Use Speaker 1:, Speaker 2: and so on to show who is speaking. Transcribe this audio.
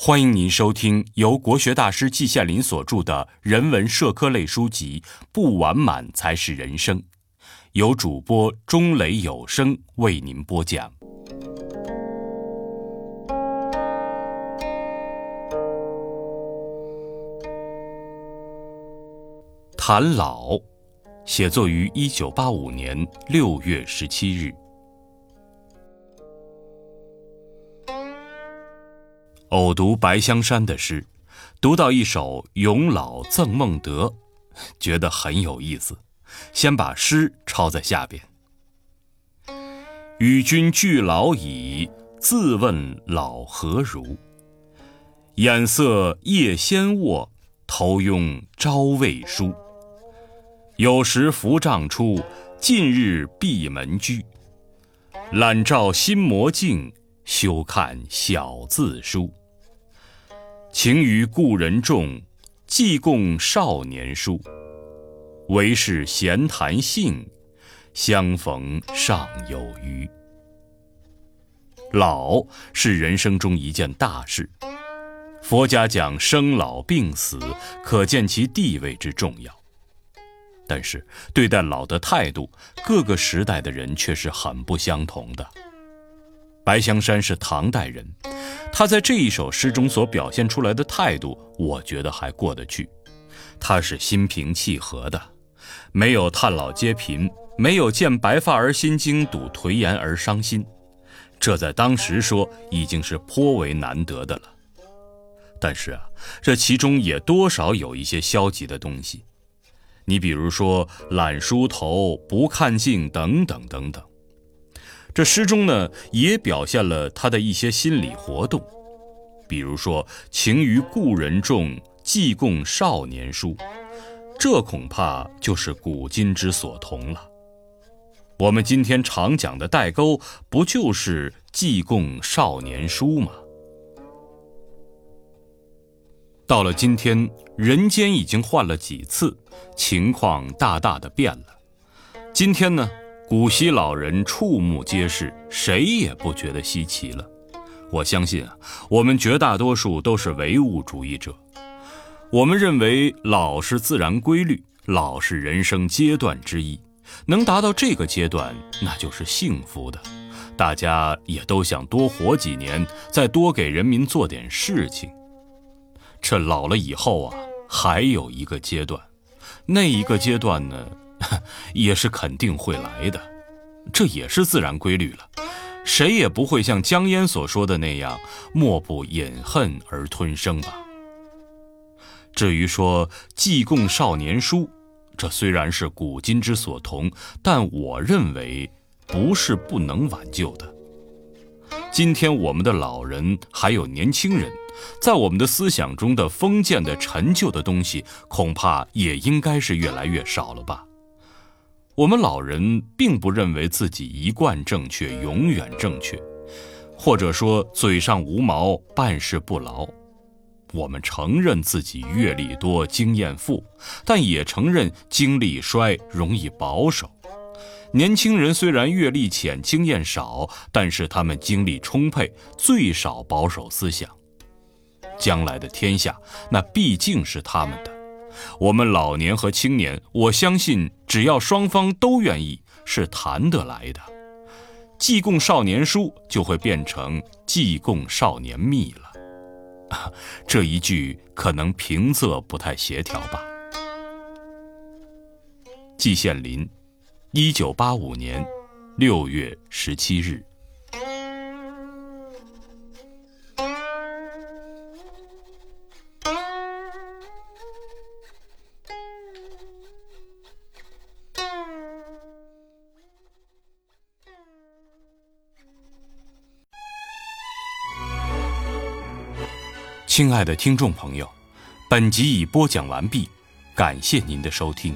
Speaker 1: 欢迎您收听由国学大师季羡林所著的人文社科类书籍《不完满才是人生》，由主播钟雷有声为您播讲。谈老，写作于一九八五年六月十七日。偶读白香山的诗，读到一首《咏老赠孟德》，觉得很有意思，先把诗抄在下边。与君俱老矣，自问老何如？眼色夜先卧，头拥朝未梳。有时扶杖出，近日闭门居。懒照新磨镜，休看小字书。情于故人重，寄共少年书。唯是闲谈性，相逢尚有余。老是人生中一件大事，佛家讲生老病死，可见其地位之重要。但是对待老的态度，各个时代的人却是很不相同的。白香山是唐代人。他在这一首诗中所表现出来的态度，我觉得还过得去。他是心平气和的，没有叹老皆贫，没有见白发而心惊，睹颓颜而伤心。这在当时说已经是颇为难得的了。但是啊，这其中也多少有一些消极的东西。你比如说懒梳头、不看镜等等等等。这诗中呢，也表现了他的一些心理活动，比如说“情于故人重，寄共少年书”，这恐怕就是古今之所同了。我们今天常讲的代沟，不就是寄共少年书吗？到了今天，人间已经换了几次，情况大大的变了。今天呢？古稀老人触目皆是，谁也不觉得稀奇了。我相信啊，我们绝大多数都是唯物主义者。我们认为老是自然规律，老是人生阶段之一，能达到这个阶段，那就是幸福的。大家也都想多活几年，再多给人民做点事情。这老了以后啊，还有一个阶段，那一个阶段呢？也是肯定会来的，这也是自然规律了。谁也不会像江淹所说的那样，莫不饮恨而吞声吧。至于说祭贡少年书，这虽然是古今之所同，但我认为不是不能挽救的。今天我们的老人还有年轻人，在我们的思想中的封建的陈旧的东西，恐怕也应该是越来越少了吧。我们老人并不认为自己一贯正确，永远正确，或者说嘴上无毛，办事不牢。我们承认自己阅历多，经验富，但也承认精力衰，容易保守。年轻人虽然阅历浅，经验少，但是他们精力充沛，最少保守思想。将来的天下，那毕竟是他们的。我们老年和青年，我相信只要双方都愿意，是谈得来的。济供少年书就会变成济供少年秘了。这一句可能平仄不太协调吧。季羡林，一九八五年六月十七日。亲爱的听众朋友，本集已播讲完毕，感谢您的收听。